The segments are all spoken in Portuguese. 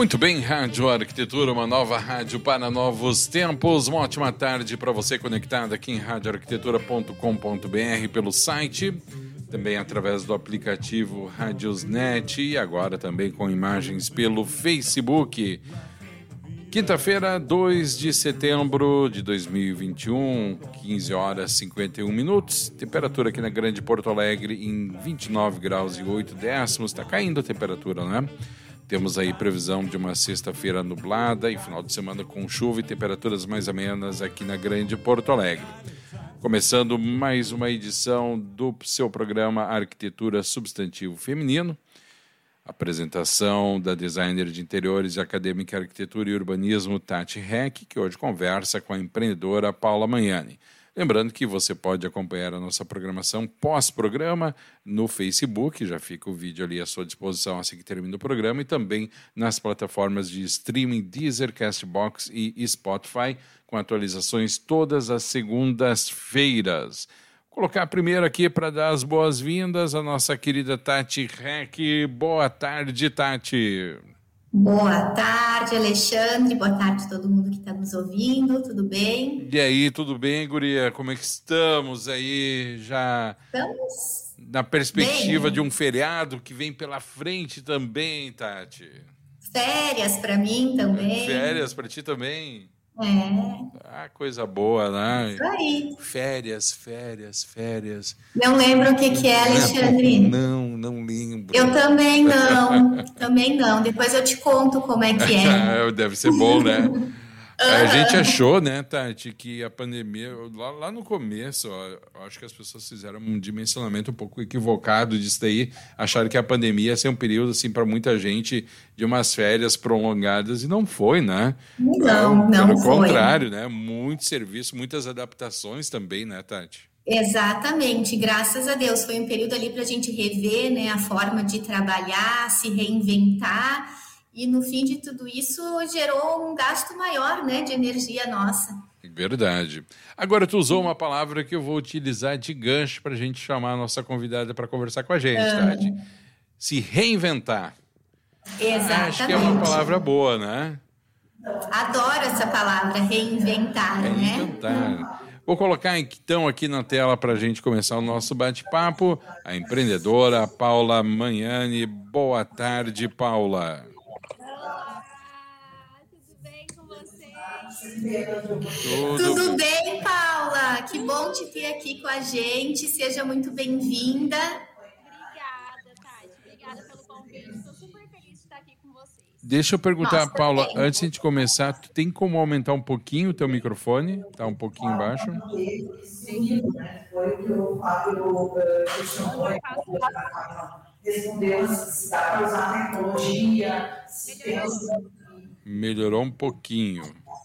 Muito bem, Rádio Arquitetura, uma nova rádio para novos tempos. Uma ótima tarde para você conectado aqui em radioarquitetura.com.br pelo site, também através do aplicativo Radiosnet e agora também com imagens pelo Facebook. Quinta-feira, 2 de setembro de 2021, 15 horas 51 minutos. Temperatura aqui na Grande Porto Alegre em 29 graus e 8 décimos. Está caindo a temperatura, né? Temos aí previsão de uma sexta-feira nublada e final de semana com chuva e temperaturas mais amenas aqui na Grande Porto Alegre. Começando mais uma edição do seu programa Arquitetura Substantivo Feminino. Apresentação da designer de interiores e acadêmica arquitetura e urbanismo Tati Heck, que hoje conversa com a empreendedora Paula Manhani. Lembrando que você pode acompanhar a nossa programação pós-programa no Facebook, já fica o vídeo ali à sua disposição assim que termina o programa, e também nas plataformas de streaming Deezer, Castbox e Spotify, com atualizações todas as segundas-feiras colocar primeiro aqui para dar as boas-vindas à nossa querida Tati Rec. Boa tarde, Tati. Boa tarde, Alexandre. Boa tarde a todo mundo que está nos ouvindo. Tudo bem? E aí, tudo bem, Guria? Como é que estamos aí já? Estamos. Na perspectiva bem. de um feriado que vem pela frente também, Tati. Férias para mim também. Férias para ti também. É. Ah, coisa boa, né? Isso aí. Férias, férias, férias. Não lembro o que, que é, Alexandre? Não, não lembro. Eu também não. também não. Depois eu te conto como é que é. Deve ser bom, né? A gente achou, né, Tati, que a pandemia, lá, lá no começo, ó, acho que as pessoas fizeram um dimensionamento um pouco equivocado disso daí, acharam que a pandemia ia ser um período, assim, para muita gente de umas férias prolongadas, e não foi, né? Não, não Pelo foi. contrário, né? Muito serviço, muitas adaptações também, né, Tati? Exatamente, graças a Deus. Foi um período ali para a gente rever né, a forma de trabalhar, se reinventar. E no fim de tudo isso gerou um gasto maior né, de energia nossa. Verdade. Agora, tu usou uma palavra que eu vou utilizar de gancho para a gente chamar a nossa convidada para conversar com a gente, Tati. Se reinventar. Exatamente. Acho que é uma palavra boa, né? Adoro essa palavra, reinventar, né? Reinventar. Vou colocar então aqui na tela para a gente começar o nosso bate-papo a empreendedora Paula Manhani. Boa tarde, Paula. Tudo, Tudo bem, Paula? Que bom te ter aqui com a gente. Seja muito bem-vinda. Obrigada, Tati. Obrigada pelo convite. Estou super feliz de estar aqui com vocês. Deixa eu perguntar, Nossa, Paula, bem. antes de começar, tu tem como aumentar um pouquinho o teu microfone? Tá um pouquinho baixo? Foi o que o Fábio questionou, respondeu a necessidade de usar tecnologia, se Melhorou um pouquinho.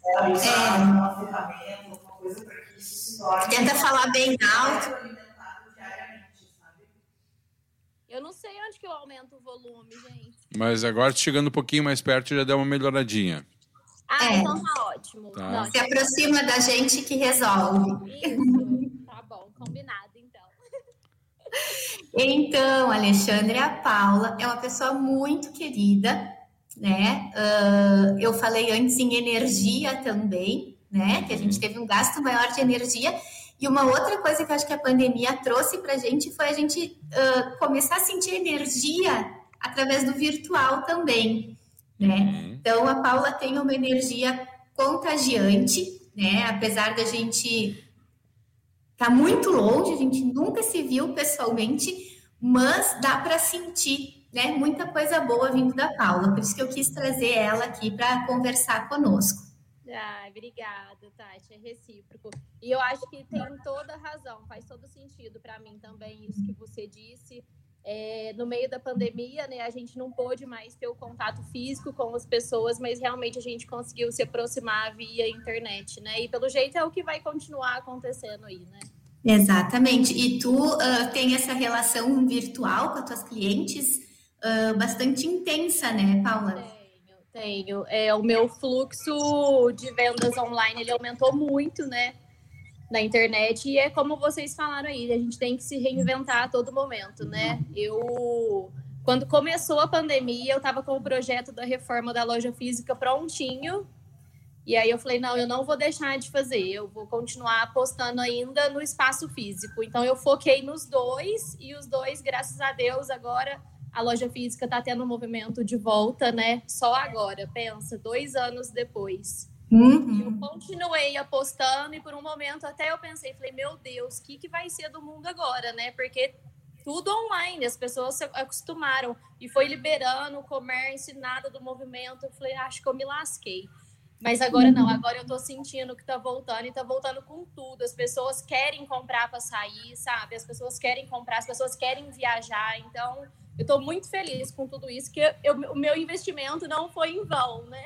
Em usar uma ferramenta, alguma coisa para que isso se torne Tenta falar bem alto. Eu não sei onde que eu aumento o volume, gente. Mas agora, chegando um pouquinho mais perto, já deu uma melhoradinha. Ah, É. então tá ótimo. Tá. Não, Se aproxima da gente que resolve. isso. Tá bom, combinado então. Então, Alexandre, a Paula é uma pessoa muito querida, né? Ah, eu falei antes em energia também, né? Que a gente teve um gasto maior de energia. E uma outra coisa que eu acho que a pandemia trouxe para a gente foi a gente ah, começar a sentir energia através do virtual também, né? Uhum. Então, a Paula tem uma energia contagiante, né? Apesar da gente tá muito longe, a gente nunca se viu pessoalmente, mas dá para sentir, né? Muita coisa boa vindo da Paula. Por isso que eu quis trazer ela aqui para conversar conosco. Ai, obrigada, Tati. É recíproco. E eu acho que tem toda razão, faz todo sentido para mim também isso que você disse. É, no meio da pandemia, né, a gente não pôde mais ter o contato físico com as pessoas, mas realmente a gente conseguiu se aproximar via internet, né? E pelo jeito é o que vai continuar acontecendo aí, né? Exatamente. E tu uh, tem essa relação virtual com as tuas clientes bastante intensa, né, Paula? Tenho, tenho. É, o meu fluxo de vendas online ele aumentou muito, né? na internet e é como vocês falaram aí, a gente tem que se reinventar a todo momento, né? Eu quando começou a pandemia, eu estava com o projeto da reforma da loja física prontinho. E aí eu falei, não, eu não vou deixar de fazer, eu vou continuar apostando ainda no espaço físico. Então eu foquei nos dois e os dois, graças a Deus, agora a loja física está tendo um movimento de volta, né? Só agora, pensa, dois anos depois. Uhum. Eu continuei apostando e por um momento até eu pensei, falei, meu Deus, o que, que vai ser do mundo agora, né? Porque tudo online, as pessoas se acostumaram e foi liberando o comércio, nada do movimento. Eu falei, acho que eu me lasquei. Mas agora não, agora eu tô sentindo que tá voltando e tá voltando com tudo. As pessoas querem comprar para sair, sabe? As pessoas querem comprar, as pessoas querem viajar. Então, eu estou muito feliz com tudo isso, que eu, o meu investimento não foi em vão, né?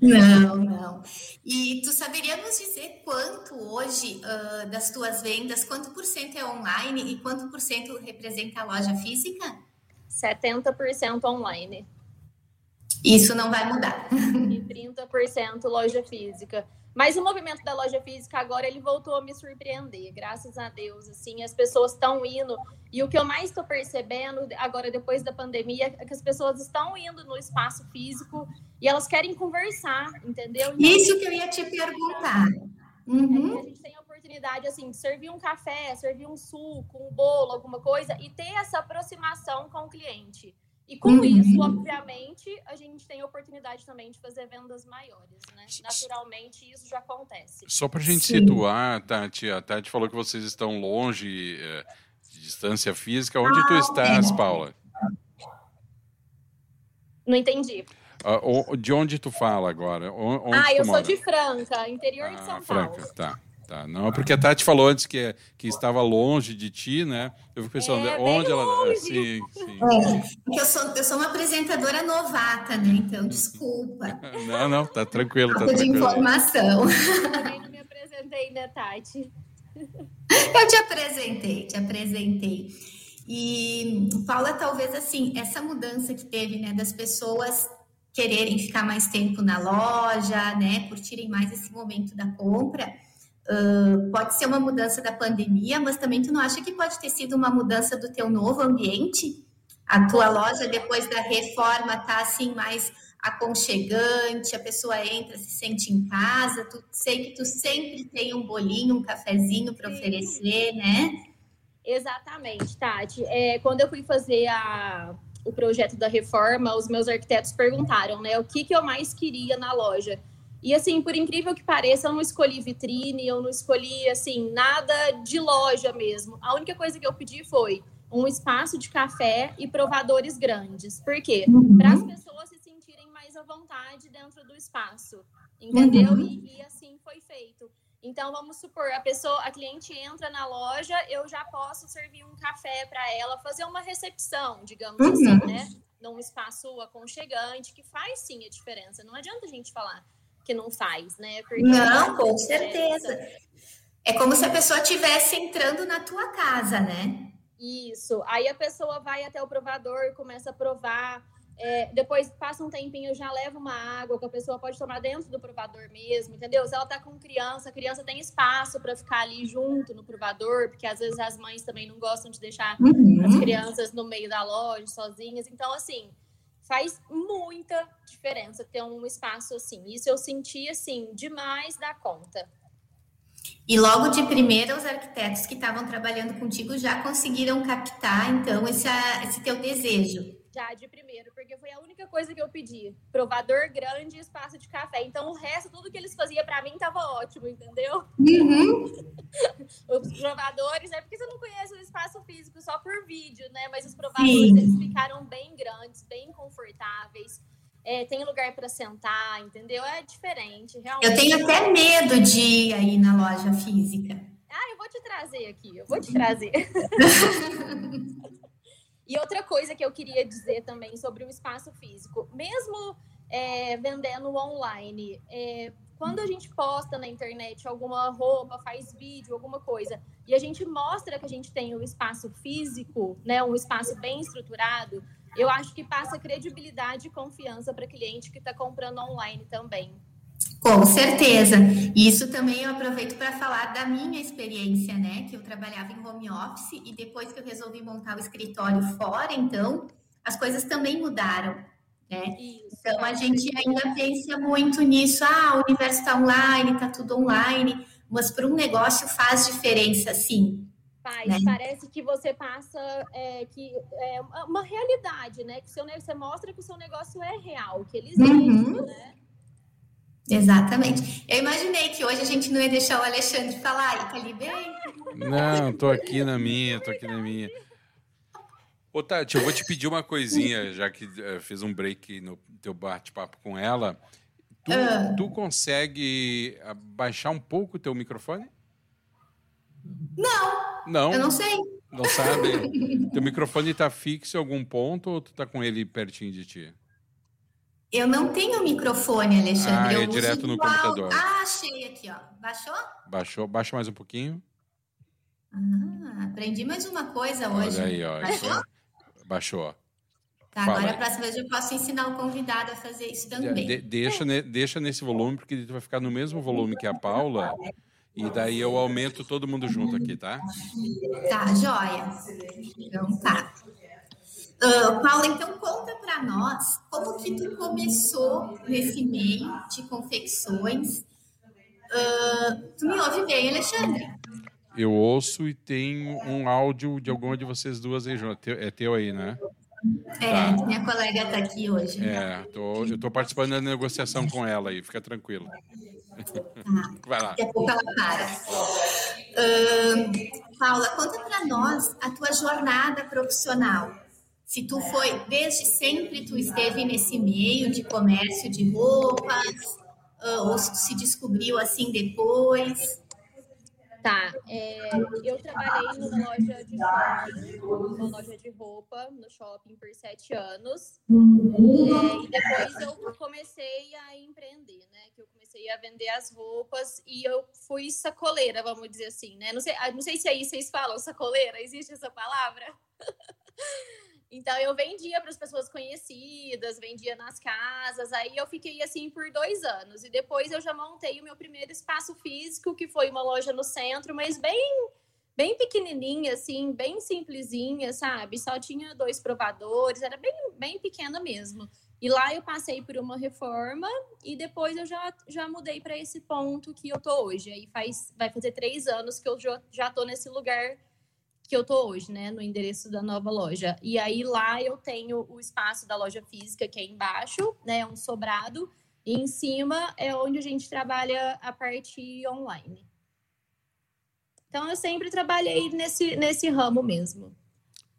Não, não. E tu saberia nos dizer quanto hoje uh, das tuas vendas, quanto por cento é online e quanto por cento representa a loja física? 70% online. Isso não vai mudar. E 30% loja física. Mas o movimento da loja física agora ele voltou a me surpreender, graças a Deus. Assim, as pessoas estão indo e o que eu mais estou percebendo agora depois da pandemia é que as pessoas estão indo no espaço físico e elas querem conversar, entendeu? Então, Isso que eu ia te perguntar. Uhum. A gente tem a oportunidade assim de servir um café, servir um suco, um bolo, alguma coisa e ter essa aproximação com o cliente. E com uhum. isso, obviamente, a gente tem a oportunidade também de fazer vendas maiores, né? Naturalmente, isso já acontece. Só para a gente Sim. situar, Tati, a Tati falou que vocês estão longe é, de distância física. Onde ah, tu estás, é. Paula? Não entendi. Uh, de onde tu fala agora? Onde ah, eu mora? sou de Franca, interior ah, de São Franca, Paulo. Tá. Tá, não, porque a Tati falou antes que, que estava longe de ti, né? Eu fico pensando, é, onde ela. Longe. Sim, sim. É, eu, sou, eu sou uma apresentadora novata, né? Então, desculpa. Não, não, tá tranquilo. Tá tranquilo. de informação. Eu também não me apresentei, né, Tati? Eu te apresentei, te apresentei. E, Paula, talvez assim, essa mudança que teve, né, das pessoas quererem ficar mais tempo na loja, né, curtirem mais esse momento da compra Uh, pode ser uma mudança da pandemia, mas também tu não acha que pode ter sido uma mudança do teu novo ambiente? A tua loja, depois da reforma, tá assim mais aconchegante, a pessoa entra, se sente em casa, tu sei que tu sempre tem um bolinho, um cafezinho para oferecer, né? Exatamente, Tati. É, quando eu fui fazer a, o projeto da reforma, os meus arquitetos perguntaram, né, o que, que eu mais queria na loja. E assim, por incrível que pareça, eu não escolhi vitrine, eu não escolhi assim nada de loja mesmo. A única coisa que eu pedi foi um espaço de café e provadores grandes. Por quê? Uhum. Para as pessoas se sentirem mais à vontade dentro do espaço. Entendeu? Uhum. E, e, assim foi feito. Então, vamos supor, a pessoa, a cliente entra na loja, eu já posso servir um café para ela, fazer uma recepção, digamos uhum. assim, né? Num espaço aconchegante, que faz sim a diferença. Não adianta a gente falar que não faz, né? Porque não, com certeza. É como se a pessoa estivesse entrando na tua casa, né? Isso. Aí a pessoa vai até o provador, começa a provar. É, depois passa um tempinho, já leva uma água que a pessoa pode tomar dentro do provador mesmo, entendeu? Se ela tá com criança, a criança tem espaço para ficar ali junto no provador, porque às vezes as mães também não gostam de deixar uhum. as crianças no meio da loja sozinhas. Então, assim, faz muita diferença ter um espaço assim. Isso eu senti assim demais da conta. E logo de primeira, os arquitetos que estavam trabalhando contigo já conseguiram captar, então, esse, esse teu desejo. Já de primeiro, porque foi a única coisa que eu pedi. Provador grande e espaço de café. Então, o resto, tudo que eles faziam para mim estava ótimo, entendeu? Uhum. os provadores, é porque você não conhece o espaço físico só por vídeo, né? Mas os provadores, Sim. eles ficaram bem grandes, bem confortáveis. É, tem lugar para sentar, entendeu? É diferente, realmente. Eu tenho até medo de ir aí na loja física. Ah, eu vou te trazer aqui, eu vou te trazer. E outra coisa que eu queria dizer também sobre o espaço físico, mesmo é, vendendo online, é, quando a gente posta na internet alguma roupa, faz vídeo, alguma coisa, e a gente mostra que a gente tem um espaço físico, né, um espaço bem estruturado, eu acho que passa credibilidade e confiança para cliente que está comprando online também. Com certeza. Isso também eu aproveito para falar da minha experiência, né? Que eu trabalhava em home office e depois que eu resolvi montar o escritório fora, então as coisas também mudaram. Né? Então a gente ainda pensa muito nisso, ah, o universo está online, está tudo online, mas para um negócio faz diferença, sim. Faz, né? parece que você passa é, que é uma realidade, né? Que seu, você mostra que o seu negócio é real, que ele existe, uhum. né? Exatamente. Eu imaginei que hoje a gente não ia deixar o Alexandre falar, tá ali bem? Não, tô aqui na minha, tô aqui na minha. Ô, Tati, eu vou te pedir uma coisinha, já que uh, fiz um break no teu bate-papo com ela. Tu, uh. tu consegue baixar um pouco o teu microfone? Não. Não? Eu não sei. Não sabe? teu microfone está fixo em algum ponto ou tu tá com ele pertinho de ti? Eu não tenho microfone, Alexandre. Ah, é direto no igual... computador. Ah, achei aqui, ó. Baixou? Baixou. Baixa mais um pouquinho. Ah, aprendi mais uma coisa hoje. Olha aí, ó. Baixou? Baixou. Tá, Fala agora a próxima vez eu posso ensinar o convidado a fazer isso também. De, deixa, ne, deixa nesse volume, porque ele vai ficar no mesmo volume que a Paula. E daí eu aumento todo mundo junto aqui, tá? Tá, joia. Então tá. Uh, Paula, então conta para nós como que tu começou nesse meio de confecções. Uh, tu me ouve bem, Alexandre? Eu ouço e tenho um áudio de alguma de vocês duas aí, junto. É teu aí, né? É, tá. minha colega está aqui hoje. É, tô, eu estou participando da negociação com ela aí, fica tranquilo. Tá. Vai lá. Daqui a pouco ela para. Uh, Paula, conta para nós a tua jornada profissional. Se tu foi, desde sempre, tu esteve nesse meio de comércio de roupas, uh, ou se tu se descobriu assim depois. Tá, é, eu trabalhei numa loja de shopping, uma loja de roupa no shopping por sete anos. É, e depois eu comecei a empreender, né? Que eu comecei a vender as roupas e eu fui sacoleira, vamos dizer assim, né? Não sei, ah, não sei se aí vocês falam sacoleira, existe essa palavra? Então eu vendia para as pessoas conhecidas, vendia nas casas. Aí eu fiquei assim por dois anos e depois eu já montei o meu primeiro espaço físico, que foi uma loja no centro, mas bem bem pequenininha, assim, bem simplesinha, sabe? Só tinha dois provadores, era bem bem pequena mesmo. E lá eu passei por uma reforma e depois eu já, já mudei para esse ponto que eu tô hoje. Aí faz vai fazer três anos que eu já, já tô nesse lugar que eu tô hoje, né, no endereço da nova loja. E aí lá eu tenho o espaço da loja física que é embaixo, né, um sobrado, e em cima é onde a gente trabalha a parte online. Então eu sempre trabalhei nesse nesse ramo mesmo.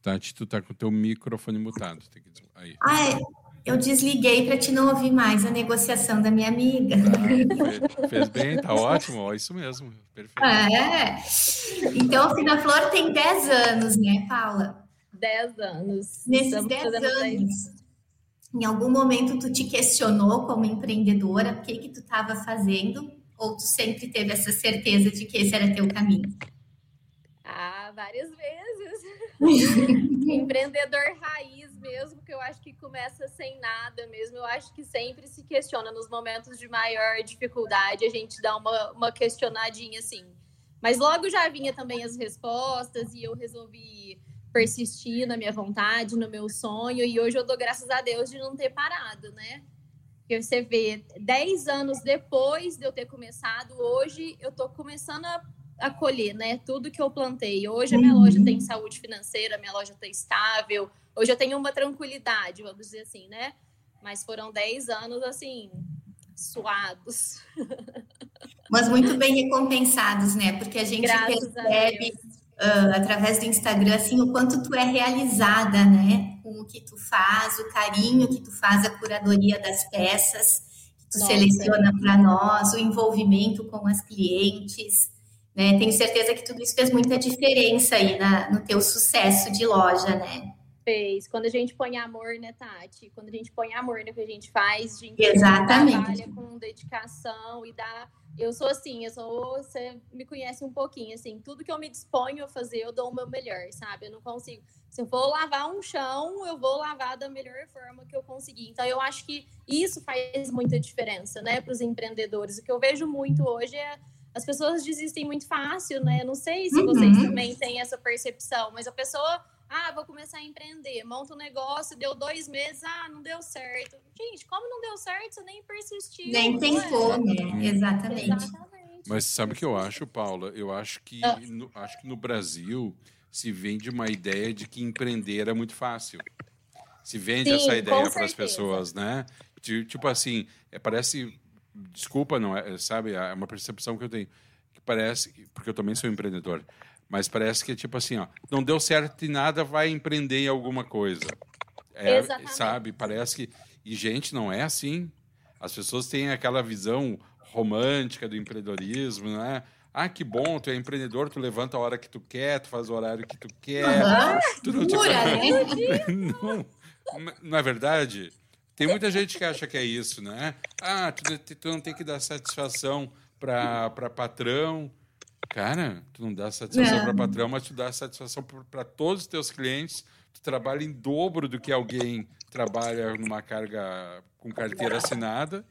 Tati, tu tá com o teu microfone mutado, tem que aí. Ah, é. Eu desliguei para te não ouvir mais a negociação da minha amiga. Ah, fez, bem, tá ótimo, ó, isso mesmo, perfeito. É. Então, a Fina Flor tem 10 anos, né, Paula? 10 anos. Nesses 10 anos, em algum momento tu te questionou como empreendedora o que que tu estava fazendo? Ou tu sempre teve essa certeza de que esse era teu caminho? Ah, várias vezes. Empreendedor raiz mesmo, que eu acho que começa sem nada mesmo. Eu acho que sempre se questiona nos momentos de maior dificuldade, a gente dá uma, uma questionadinha assim. Mas logo já vinha também as respostas e eu resolvi persistir na minha vontade, no meu sonho. E hoje eu dou graças a Deus de não ter parado, né? Porque você vê, 10 anos depois de eu ter começado, hoje eu tô começando a acolher, né? Tudo que eu plantei. Hoje a minha uhum. loja tem saúde financeira, minha loja está estável. Hoje eu tenho uma tranquilidade, vamos dizer assim, né? Mas foram 10 anos assim suados. Mas muito bem recompensados, né? Porque a gente Graças percebe uh, através do Instagram assim o quanto tu é realizada, né? Com o que tu faz, o carinho que tu faz, a curadoria das peças que tu Nossa. seleciona para nós, o envolvimento com as clientes. Né? Tenho certeza que tudo isso fez muita diferença aí na, no teu sucesso de loja, né? Fez. Quando a gente põe amor, né, Tati? Quando a gente põe amor no que a gente faz, a gente Exatamente. trabalha com dedicação e dá. Eu sou assim, eu sou. Você me conhece um pouquinho, assim, tudo que eu me disponho a fazer, eu dou o meu melhor, sabe? Eu não consigo. Se eu for lavar um chão, eu vou lavar da melhor forma que eu conseguir. Então, eu acho que isso faz muita diferença, né, para os empreendedores. O que eu vejo muito hoje é as pessoas desistem muito fácil, né? Não sei se vocês Uhum. também têm essa percepção, mas a pessoa, ah, vou começar a empreender, monta um negócio, deu dois meses, ah, não deu certo. Gente, como não deu certo, você nem persistiu. Nem não tentou, é? né? Exatamente. Exatamente. Mas sabe o que eu acho, Paula? Eu acho que Ah. no, acho que no Brasil se vende uma ideia de que empreender é muito fácil. Se vende Sim, essa ideia para as pessoas, né? Ti- Tipo assim, é, parece. Desculpa, não é? Sabe? É uma percepção que eu tenho. Que parece. Porque eu também sou empreendedor. Mas parece que é tipo assim, ó. Não deu certo em nada, vai empreender em alguma coisa. É, Exatamente. sabe? Parece que. E, gente, não é assim. As pessoas têm aquela visão romântica do empreendedorismo, né? Ah, que bom, tu é empreendedor, tu levanta a hora que tu quer, tu faz o horário que tu quer. Aham. Tu não te preocupa. né? não, não é verdade? Tem muita gente que acha que é isso, né? Ah, tu, tu não tem que dar satisfação para patrão. Cara, tu não dá satisfação para patrão, mas tu dá satisfação para todos os teus clientes. Tu trabalha em dobro do que alguém trabalha numa carga com carteira assinada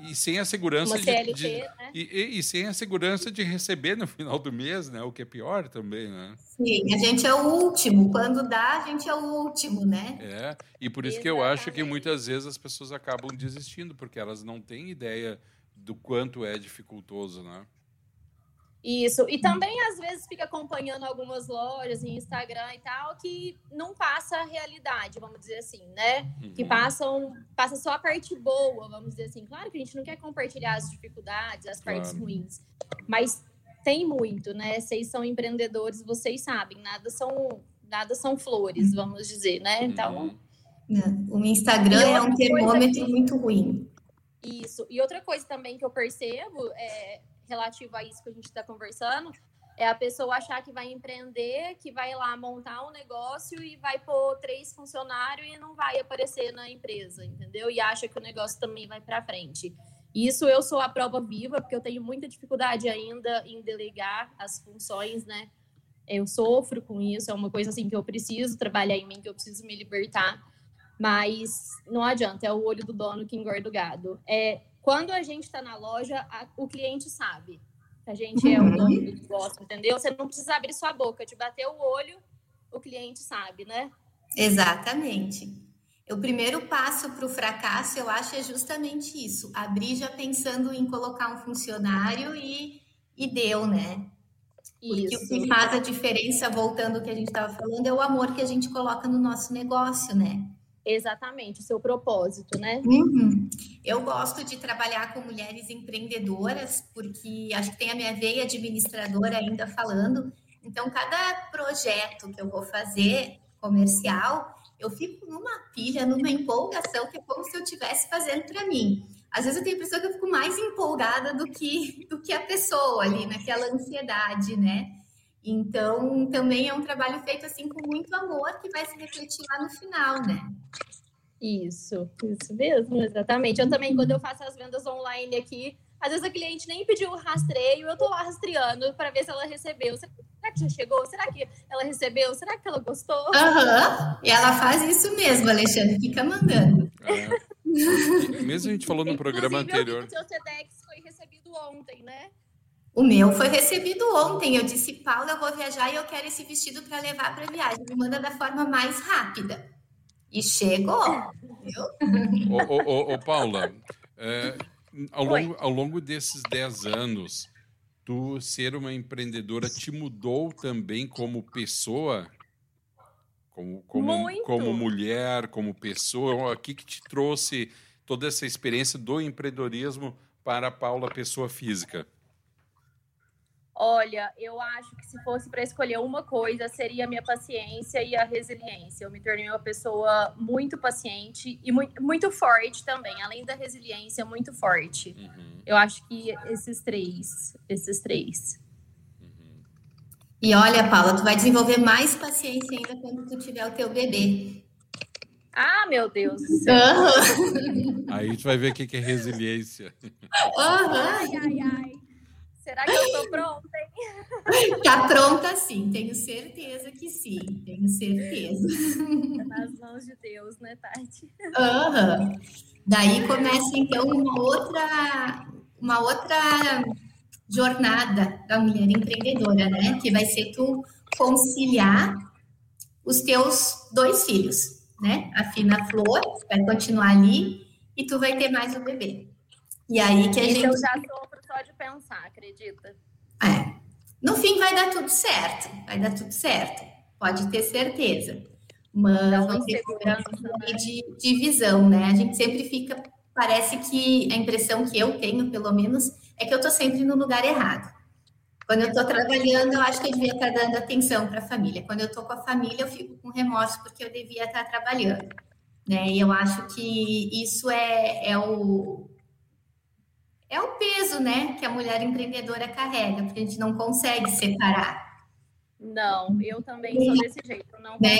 e sem a segurança Uma de, CLT, de- né? e, e- e sem a segurança de receber no final do mês, né? O que é pior também, né? Sim, a gente é o último. Quando dá, a gente é o último, né? É, e por isso que eu acho que muitas vezes as pessoas acabam desistindo, porque elas não têm ideia do quanto é dificultoso, né? Isso. E também, às vezes, fica acompanhando algumas lojas em Instagram e tal, que não passa a realidade, vamos dizer assim, né? Que Uhum. passam, passa só a parte boa, vamos dizer assim. Claro que a gente não quer compartilhar as dificuldades, as partes Claro. ruins, mas tem muito, né? Vocês são empreendedores, vocês sabem, nada são, nada são flores, vamos dizer, né? Então, Uhum. O Instagram é um termômetro que- muito ruim. Isso. E outra coisa também que eu percebo, é, relativo a isso que a gente está conversando, é a pessoa achar que vai empreender, que vai lá montar um negócio e vai pôr três funcionários e não vai aparecer na empresa, entendeu? E acha que o negócio também vai para frente. Isso eu sou a prova viva, porque eu tenho muita dificuldade ainda em delegar as funções, né? Eu sofro com isso, é uma coisa assim que eu preciso trabalhar em mim, que eu preciso me libertar. Mas não adianta, é o olho do dono que engorda o gado. É, quando a gente está na loja, a- o cliente sabe que a gente é o Uhum. dono do negócio, entendeu? Você não precisa abrir sua boca, te bater o olho, o cliente sabe, né? Exatamente. O primeiro passo para o fracasso, eu acho, é justamente isso. Abrir já pensando em colocar um funcionário e, e deu, né? Porque o Isso. que faz a diferença, voltando ao que a gente estava falando, é o amor que a gente coloca no nosso negócio, né? Exatamente, o seu propósito, né? Uhum. Eu gosto de trabalhar com mulheres empreendedoras, porque acho que tem a minha veia administradora ainda falando. Então, cada projeto que eu vou fazer comercial, eu fico numa pilha, numa empolgação, que é como se eu estivesse fazendo para mim. Às vezes eu tenho a impressão que eu fico mais empolgada do que, do que a pessoa ali, naquela ansiedade, né? Então, também é um trabalho feito assim com muito amor que vai se refletir lá no final, né? Isso, isso mesmo, exatamente. Eu também, quando eu faço as vendas online aqui, às vezes a cliente nem pediu o rastreio, eu tô lá rastreando para ver se ela recebeu. Será que já chegou? Será que ela recebeu? Será que ela gostou? Aham, e ela faz isso mesmo, Alexandre, fica mandando. É. E mesmo a gente falou no programa Inclusive, anterior. Vi que o seu TEDx foi recebido ontem, né? O meu foi recebido ontem. Eu disse, Paula, eu vou viajar e eu quero esse vestido para levar para viagem. Me manda da forma mais rápida. E chegou. Ô, ô, ô, ô, Paula, é, ao, longo, ao longo desses 10 anos, tu ser uma empreendedora te mudou também como pessoa? Como, como, como mulher, como pessoa? O que, que te trouxe toda essa experiência do empreendedorismo para a Paula, pessoa física? Olha, eu acho que se fosse para escolher uma coisa, seria a minha paciência e a resiliência. Eu me tornei uma pessoa muito paciente e muito, muito forte também. Além da resiliência, muito forte. Uhum, Eu acho que esses três, esses três. uhum. E olha, Paula, tu vai desenvolver mais paciência ainda quando tu tiver o teu bebê. Ah, meu Deus do céu. Aham. Aí a gente vai ver o que que é resiliência. Aham. Ai, ai, ai. Será que eu tô pronta, hein? Tá pronta sim, tenho certeza que sim, tenho certeza. Tá nas mãos de Deus, né, Tati? Aham. Daí começa então uma outra, uma outra jornada da mulher empreendedora, né? Que vai ser tu conciliar os teus dois filhos, né? A Fina Flor vai continuar ali e tu vai ter mais o bebê. E aí que a Isso gente eu já sofro só de pensar, acredita? É. No fim vai dar tudo certo, vai dar tudo certo, pode ter certeza. Mas Dá problemas aí de, de visão, né? A gente sempre fica, parece que a impressão que eu tenho, pelo menos, é que eu tô sempre no lugar errado. Quando eu tô trabalhando, eu acho que eu devia estar dando atenção para a família. Quando eu tô com a família, eu fico com remorso porque eu devia estar trabalhando, né? E eu acho que isso é, é o é o peso, né, que a mulher empreendedora carrega, porque a gente não consegue separar, Não, eu também sou desse jeito. Não né?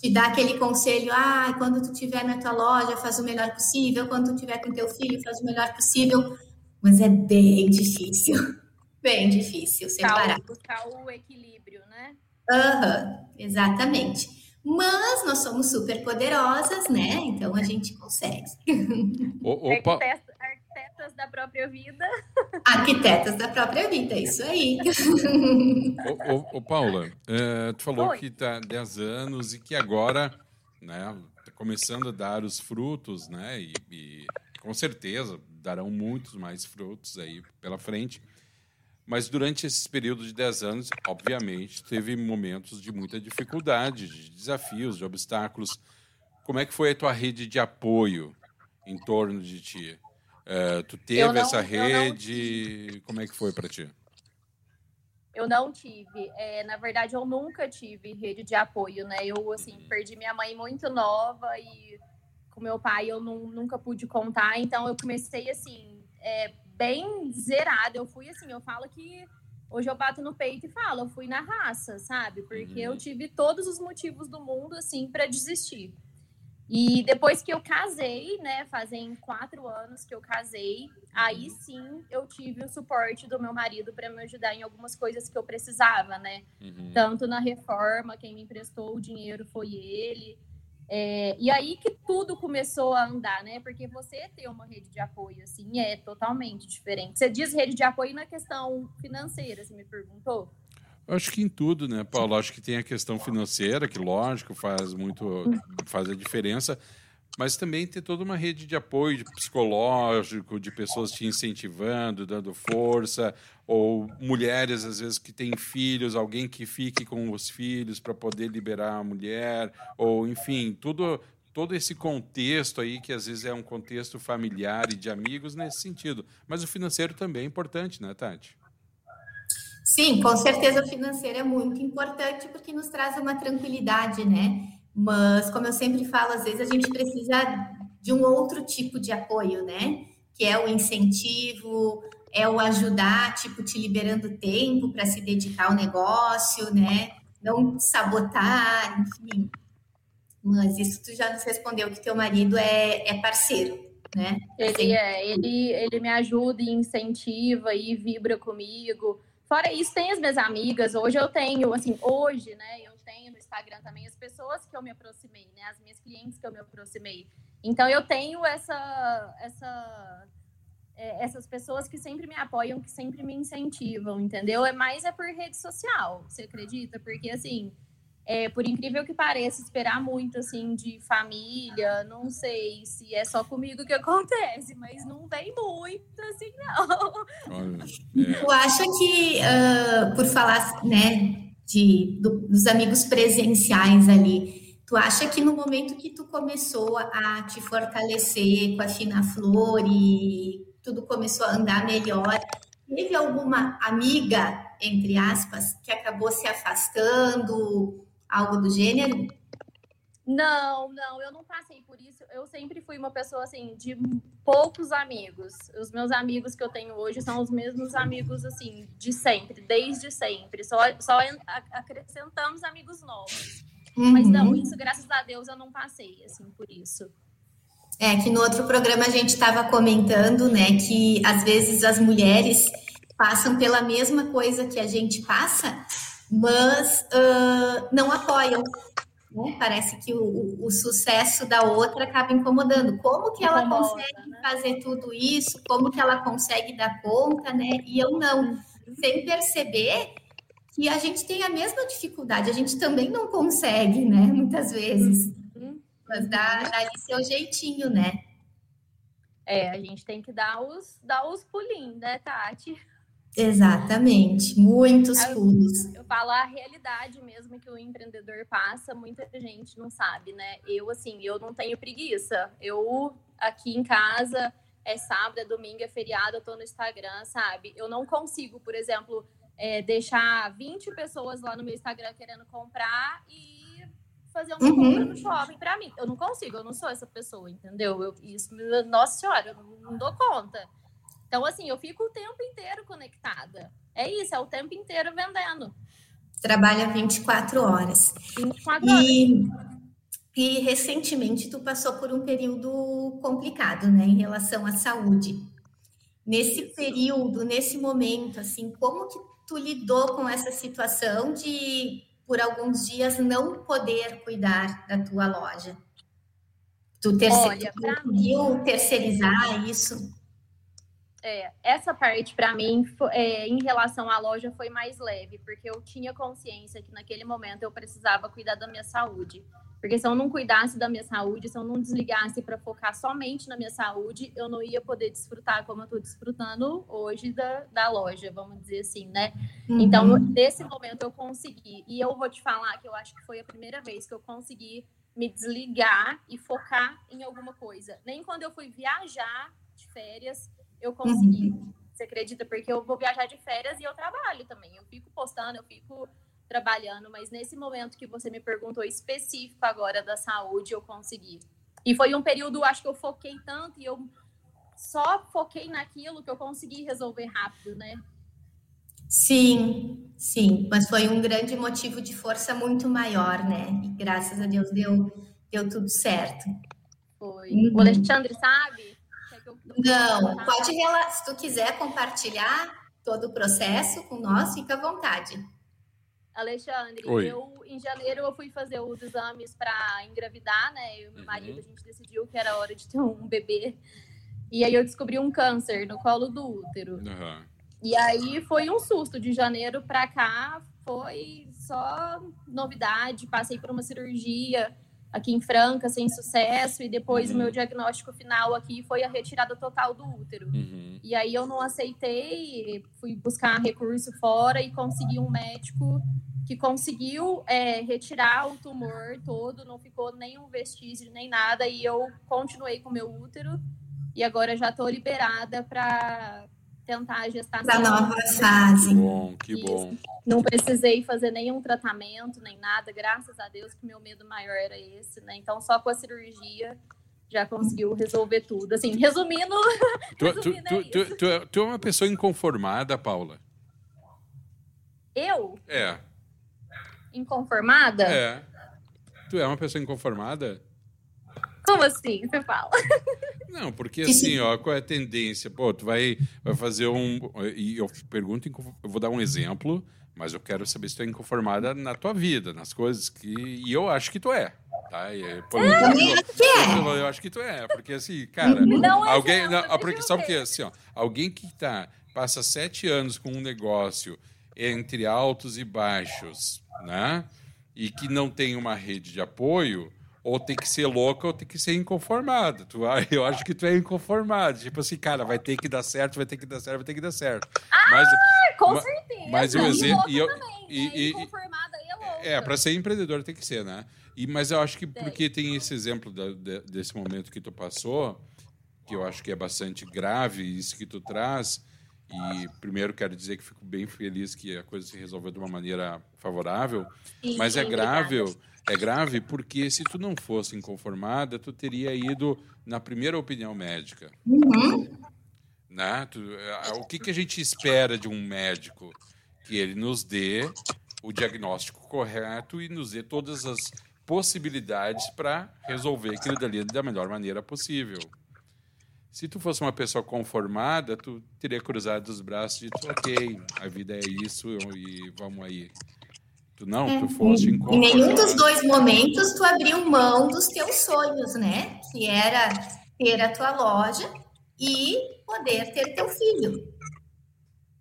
Te dá aquele conselho, ah, quando tu tiver na tua loja, faz o melhor possível, quando tu tiver com teu filho, faz o melhor possível, mas é bem difícil, bem difícil separar. buscar, buscar o equilíbrio, né? Aham, exatamente. Mas nós somos super poderosas, né? Então a gente consegue. Ô, ô, Pa- Arquitetas, da própria vida. Arquitetas da própria vida, é isso aí. Ô, ô, ô, Paula, eh, tu falou Oi. que tá há 10 anos e que agora, né, tá começando a dar os frutos, né, e, e com certeza darão muitos mais frutos aí pela frente. Mas durante esse período de 10 anos, obviamente, teve momentos de muita dificuldade, de desafios, de obstáculos. Como é que foi a tua rede de apoio em torno de ti? Eh, tu teve Eu não- essa eu não rede? Como é que foi para ti? Eu não tive. É, na verdade, eu nunca tive rede de apoio, né? Eu, assim, perdi minha mãe muito nova e com meu pai eu nu- nunca pude contar. Então, eu comecei, assim, é, bem zerada. Eu fui, assim, eu falo que hoje eu bato no peito e falo, eu fui na raça, sabe? Porque eu Uhum. tive todos os motivos do mundo, assim, para desistir. E depois que eu casei, né, fazem quatro anos que eu casei, aí sim eu tive o suporte do meu marido para me ajudar em algumas coisas que eu precisava, né? Uhum. Tanto na reforma, quem me emprestou o dinheiro foi ele. É, e aí que tudo começou a andar, né? Porque você ter uma rede de apoio, assim, é totalmente diferente. Você diz rede de apoio na questão financeira, você me perguntou? Acho que em tudo, né, Paulo? Acho que tem a questão financeira, que lógico faz muito, faz a diferença, mas também ter toda uma rede de apoio de psicológico, de pessoas te incentivando, dando força, ou mulheres às vezes que têm filhos, alguém que fique com os filhos para poder liberar a mulher, ou enfim, tudo todo esse contexto aí que às vezes é um contexto familiar e de amigos nesse sentido. Mas o financeiro também é importante, né, Tati? Sim, com certeza o financeiro é muito importante porque nos traz uma tranquilidade, né? Mas, como eu sempre falo, às vezes a gente precisa de um outro tipo de apoio, né? Que é o incentivo, é o ajudar, tipo, te liberando tempo para se dedicar ao negócio, né? Não sabotar, enfim. Mas isso tu já nos respondeu que teu marido é, é parceiro, né? Ele, é, ele, ele me ajuda e incentiva e vibra comigo. Fora isso, tem as minhas amigas. Hoje eu tenho, assim, hoje, né? Eu tenho no Instagram também as pessoas que eu me aproximei, né? As minhas clientes que eu me aproximei. Então eu tenho essa, essa, é, essas pessoas que sempre me apoiam, que sempre me incentivam, entendeu? É mais é por rede social, você acredita? Porque assim, é, por incrível que pareça, esperar muito assim de família, não sei se é só comigo que acontece, mas não vem muito assim, não. É, Tu acha que, ah, por falar, né, de, do- dos amigos presenciais ali, tu acha que no momento que tu começou a te fortalecer com a Fina Flor e tudo começou a andar melhor, teve alguma amiga, entre aspas, que acabou se afastando, algo do gênero? Não, não, eu não passei por isso. Eu sempre fui uma pessoa assim de poucos amigos. Os meus amigos que eu tenho hoje são os mesmos amigos assim de sempre, desde sempre. Só, só acrescentamos amigos novos. Uhum. Mas não, isso graças a Deus eu não passei assim por isso. É que no outro programa a gente estava comentando, né, que às vezes as mulheres passam pela mesma coisa que a gente passa, mas uh, não apoiam né? Parece que o, o, sucesso da outra acaba incomodando. Como que ela Incomoda, consegue né? fazer tudo isso? Como que ela consegue dar conta, né? E eu não, sem perceber que a gente tem a mesma dificuldade. A gente também não consegue, né? Muitas vezes. Uhum. Mas dá, dá seu jeitinho, né? É, a gente tem que dar os, dar os pulinhos, né, Tati? Exatamente, muitos pulos. Eu, eu falo a realidade mesmo que o empreendedor passa, muita gente não sabe, né? Eu, assim, eu não tenho preguiça. Eu, aqui em casa, é sábado, é domingo, é feriado, eu tô no Instagram, sabe? Eu não consigo, por exemplo, é, deixar 20 pessoas lá no meu Instagram querendo comprar e fazer uma uhum. compra no shopping para mim. Eu não consigo, eu não sou essa pessoa, entendeu? Eu, isso, nossa senhora, eu não dou conta. Então, assim, eu fico o tempo inteiro conectada. É isso, é o tempo inteiro vendendo. Trabalha 24 horas. 24 horas. E, e recentemente tu passou por um período complicado, né, em relação à saúde. Nesse isso. período, nesse momento, assim, como que tu lidou com essa situação de, por alguns dias, não poder cuidar da tua loja? Tu, terce... Olha, tu conseguiu terceirizar isso? É, essa parte para mim, é, em relação à loja, foi mais leve, porque eu tinha consciência que naquele momento eu precisava cuidar da minha saúde. Porque se eu não cuidasse da minha saúde, se eu não desligasse para focar somente na minha saúde, eu não ia poder desfrutar como eu estou desfrutando hoje da, da loja, vamos dizer assim, né? Uhum. Então, nesse momento eu consegui. E eu vou te falar que eu acho que foi a primeira vez que eu consegui me desligar e focar em alguma coisa. Nem quando eu fui viajar de férias, eu consegui. Uhum. Você acredita? Porque eu vou viajar de férias e eu trabalho também. Eu fico postando, eu fico trabalhando, mas nesse momento que você me perguntou específico agora da saúde, eu consegui. E foi um período, acho que eu foquei tanto e eu só foquei naquilo que eu consegui resolver rápido, né? Sim, sim, mas foi um grande motivo de força muito maior, né? E graças a Deus deu, deu tudo certo. Foi. Uhum. O Alexandre sabe não, pode se tu quiser compartilhar todo o processo com nós, fica à vontade. Alexandre, Oi. eu em janeiro eu fui fazer os exames para engravidar, né? Eu e meu uhum. marido a gente decidiu que era hora de ter um bebê. E aí eu descobri um câncer no colo do útero. Uhum. E aí foi um susto de janeiro para cá, foi só novidade, passei por uma cirurgia aqui em Franca sem sucesso e depois uhum. o meu diagnóstico final aqui foi a retirada total do útero. Uhum. E aí eu não aceitei, fui buscar recurso fora e consegui um médico que conseguiu é, retirar o tumor todo, não ficou nenhum vestígio nem nada e eu continuei com meu útero e agora já estou liberada para tentar a gestação. Da nova fase. Que bom, que bom. Não precisei fazer nenhum tratamento, nem nada, graças a Deus, que meu medo maior era esse, né? Então, só com a cirurgia já conseguiu resolver tudo. Assim, resumindo. Tu, resumindo tu, é tu, tu, tu, é uma pessoa inconformada, Paula? Eu? É. Inconformada? É. Tu é uma pessoa inconformada? Como assim? Você fala? Não, porque assim, ó, qual é a tendência? Pô, tu vai, vai fazer um. E eu pergunto, eu vou dar um exemplo, mas eu quero saber se tu é inconformada na tua vida, nas coisas que. E eu acho que tu é. Tá? E, pô, eu, eu, eu, acho que tu é, porque assim, cara, não é alguém. Não, não, porque sabe o que? Assim, ó, alguém que tá, passa sete anos com um negócio entre altos e baixos, né? E que não tem uma rede de apoio ou tem que ser louca ou tem que ser inconformada. Tu, eu acho que tu é inconformado. Tipo assim, cara, vai ter que dar certo, vai ter que dar certo, vai ter que dar certo. Ah, mas, com ma, certeza. Mas o exemplo. E, eu, também, e, né? e, é. É, para ser empreendedor tem que ser, né? E, mas eu acho que porque tem esse exemplo da, de, desse momento que tu passou, que eu acho que é bastante grave, isso que tu traz, E primeiro quero dizer que fico bem feliz que a coisa se resolveu de uma maneira favorável, Sim, mas é grave. É grave porque se tu não fosse inconformada, tu teria ido na primeira opinião médica. Uhum. Né? Tu- eh, o que, que a gente espera de um médico? Que ele nos dê o diagnóstico correto e nos dê todas as possibilidades para resolver aquilo dali da melhor maneira possível. Se tu fosse uma pessoa conformada, tu teria cruzado os braços e dito, ok, a vida é isso e vamos aí. Tu não, tu foste Em nenhum dos dois momentos tu abriu mão dos teus sonhos, né? Que era ter a tua loja e poder ter teu filho.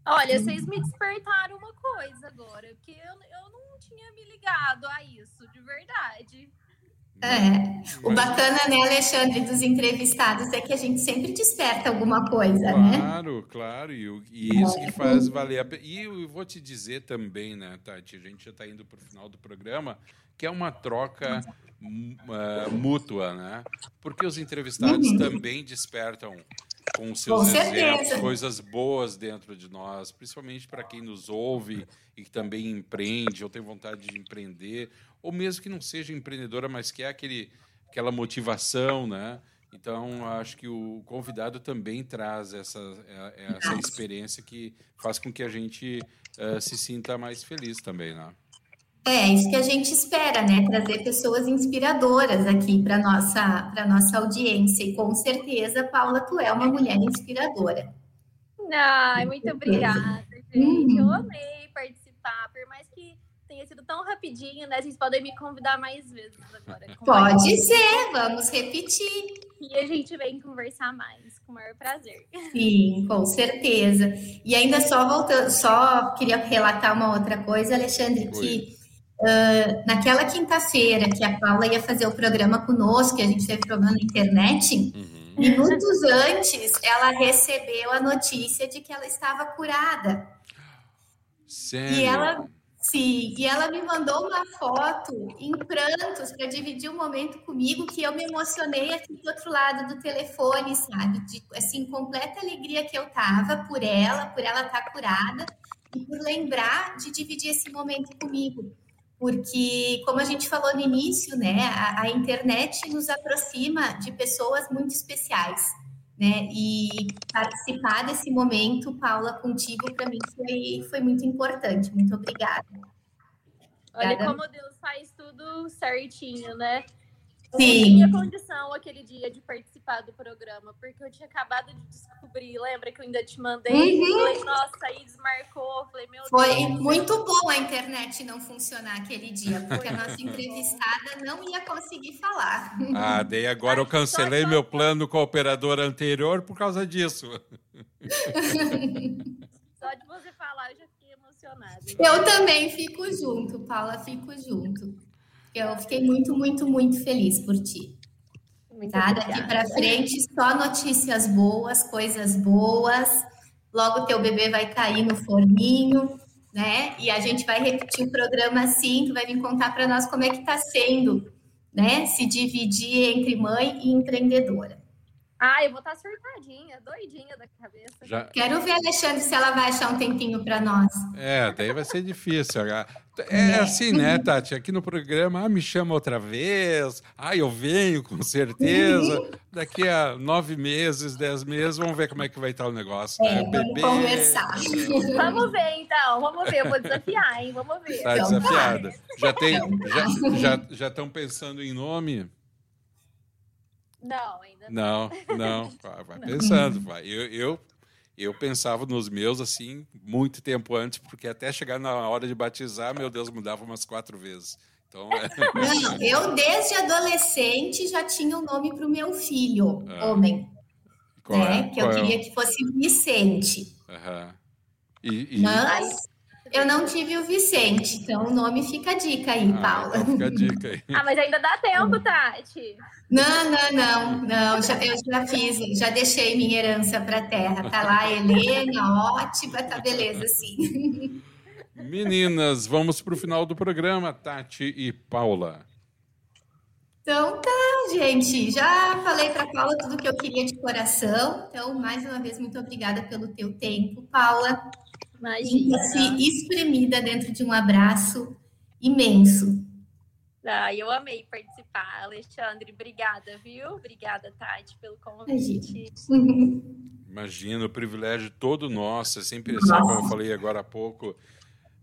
Olha, vocês me despertaram uma coisa agora, que eu, eu não tinha me ligado a isso, de verdade. É. O Mas- bacana, né, Alexandre, dos entrevistados é que a gente sempre desperta alguma coisa, né? Claro, claro, e, o- e isso que faz valer a pena. E eu vou te dizer também, né, Tati, a gente já está indo para o final do programa, que é uma troca ah, mútua, né? Porque os entrevistados também despertam com seus Com exemplos, coisas boas dentro de nós, principalmente para quem nos ouve e que também empreende ou tem vontade de empreender, ou mesmo que não seja empreendedora, mas que é aquele, aquela motivação, né? Então, acho que o convidado também traz essa, é- essa experiência que faz com que a gente eh, se sinta mais feliz também, né? É isso que a gente espera, né? Trazer pessoas inspiradoras aqui para nossa para nossa audiência e com certeza, Paula, tu é uma mulher inspiradora. Ai, muito obrigada, gente. Eu Uhum. amei participar, por mais que tenha sido tão rapidinho, né? Vocês podem me convidar mais vezes agora. com mais- Pode ser, vamos repetir. E a gente vem conversar mais, com o maior prazer. Sim, com certeza. E ainda só voltando, só queria relatar uma outra coisa, Alexandre, que ah, naquela quinta-feira que a Paula ia fazer o programa conosco, que a gente teve problema na internet, minutos antes ela recebeu a notícia de que ela estava curada. Sério? E ela, sim, e ela me mandou uma foto em prantos para dividir o momento comigo, que eu me emocionei aqui do outro lado do telefone, sabe? De, assim, completa alegria que eu tava por ela, por ela estar curada e por lembrar de dividir esse momento comigo. Porque, como a gente falou no início, né, a, a internet nos aproxima de pessoas muito especiais, né? E participar desse momento, Paula, contigo, para mim foi, foi muito importante. Muito obrigada. Olha Obrigada. como Deus faz tudo certinho, né? Eu Sim. não tinha condição aquele dia de participar do programa, porque eu tinha acabado de descobrir. Lembra que eu ainda te mandei? Uhum. Falei, nossa, aí desmarcou. Falei, meu Foi Deus. muito bom a internet não funcionar aquele dia, porque a nossa entrevistada não ia conseguir falar. Ah, daí agora eu cancelei meu plano com a operadora anterior por causa disso. Só de você falar, eu já fiquei emocionada. Eu também fico junto, Paula, fico junto. Eu fiquei muito, muito, muito feliz por ti. Muito Tá? Daqui obrigada. para frente, só notícias boas, coisas boas. Logo teu bebê vai cair no forninho, né? E a gente vai repetir o programa assim, tu vai vir contar para nós como é que tá sendo, né? Se dividir entre mãe e empreendedora. Ah, eu vou estar surtadinha, doidinha da cabeça. Já, Quero ver, Alexandre, se ela vai achar um tempinho para nós. é, daí vai ser difícil. É assim, né, Tati? Aqui no programa, ah, me chama outra vez. Ah, eu venho, com certeza. Daqui a nove meses, dez meses, vamos ver como é que vai estar o negócio. É, né? vamos conversar. Vamos ver, então. Vamos ver. Eu vou desafiar, hein? Vamos ver. Tá Então desafiada. Já tem, já, já, já estão pensando em nome? Não, ainda não. Não, não. Vai, vai pensando. Vai. Eu, eu, eu pensava nos meus assim muito tempo antes, porque até chegar na hora de batizar, meu Deus, mudava umas quatro vezes. Então, é, Não, eu desde adolescente já tinha o nome para o meu filho, Ah. homem, qual é? né? Que eu Qual é o- queria que fosse Vicente. Aham. E, e- Mas eu não tive o Vicente, então o nome fica a dica aí, Ah, Paula. então fica a dica aí. Ah, mas ainda dá tempo, Tati. Não, não, não, não. Já, eu já fiz, já deixei minha herança para a terra. Tá lá, Helena, ótima, tá beleza, sim. Meninas, vamos para o final do programa, Tati e Paula. Então tá, gente. Já falei para Paula tudo que eu queria de coração. Então, mais uma vez, muito obrigada pelo teu tempo, Paula. Imagina. Sinta-se espremida dentro de um abraço imenso. Ah, eu amei participar, Alexandre. Obrigada, viu? Obrigada, Tati, pelo convite. Imagina, o privilégio todo nosso, é sempre assim, como eu falei agora há pouco.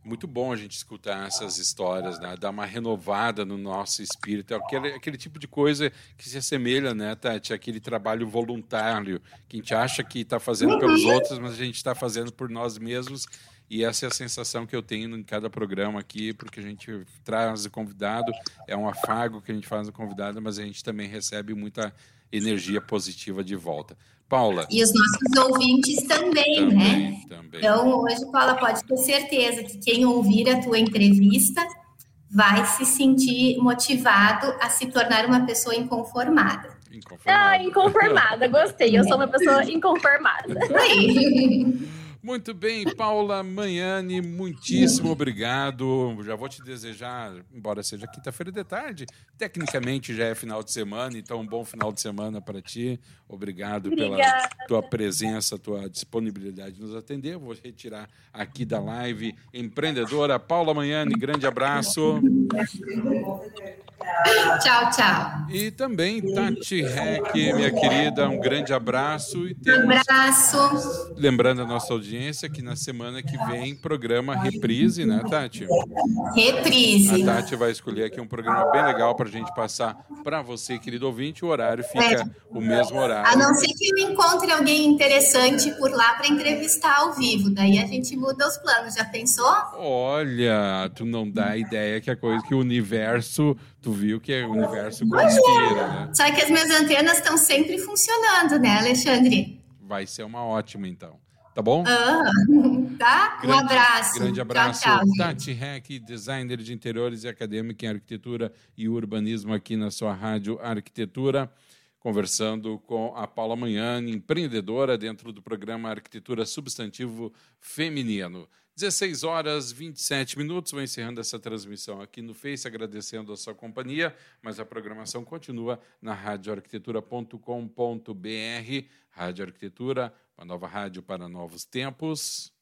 Muito bom a gente escutar essas histórias, né? dar uma renovada no nosso espírito. Aquele, aquele tipo de coisa que se assemelha, né, Tati? Aquele trabalho voluntário que a gente acha que está fazendo pelos outros, mas a gente está fazendo por nós mesmos. E essa é a sensação que eu tenho em cada programa aqui, porque a gente traz o convidado, é um afago que a gente faz no convidado, mas a gente também recebe muita energia positiva de volta. Paula. E os nossos ouvintes também, também né? Também. Então, hoje, Paula, pode ter certeza que quem ouvir a tua entrevista vai se sentir motivado a se tornar uma pessoa inconformada. Ah, inconformada, gostei. Eu sou uma pessoa inconformada. Aí. Muito bem, Paula Manhani, muitíssimo obrigado. Já vou te desejar, embora seja quinta-feira de tarde, tecnicamente já é final de semana, então um bom final de semana para ti. Obrigado Obrigada. pela tua presença, tua disponibilidade de nos atender. Vou retirar aqui da live. Empreendedora Paula Manhani, grande abraço. Tchau, tchau. E também Tati Reck, minha querida, um grande abraço. E temos Abraço. Lembrando a nossa audiência que na semana que vem, programa Reprise, né, Tati? Reprise. A Tati vai escolher aqui um programa bem legal para a gente passar para você, querido ouvinte. O horário fica o mesmo A horário. não ser que eu encontre alguém interessante por lá para entrevistar ao vivo. Daí a gente muda os planos. Já pensou? Olha, tu não dá ideia que a coisa que o universo, tu viu que o universo conspira, né? Só que as minhas antenas estão sempre funcionando, né, Alexandre? Vai ser uma ótima, então. Tá bom? Ah, tá? um Grande- abraço. Grande abraço. Tchau, tchau. Tati Reck, designer de interiores e acadêmica em arquitetura e urbanismo aqui na sua rádio Arquitetura, conversando com a Paula Manhani, empreendedora dentro do programa Arquitetura Substantivo Feminino. 16 horas 27 minutos, vou encerrando essa transmissão aqui no Face, agradecendo a sua companhia, mas a programação continua na radioarquitetura.com.br, Rádio Arquitetura, uma nova rádio para novos tempos.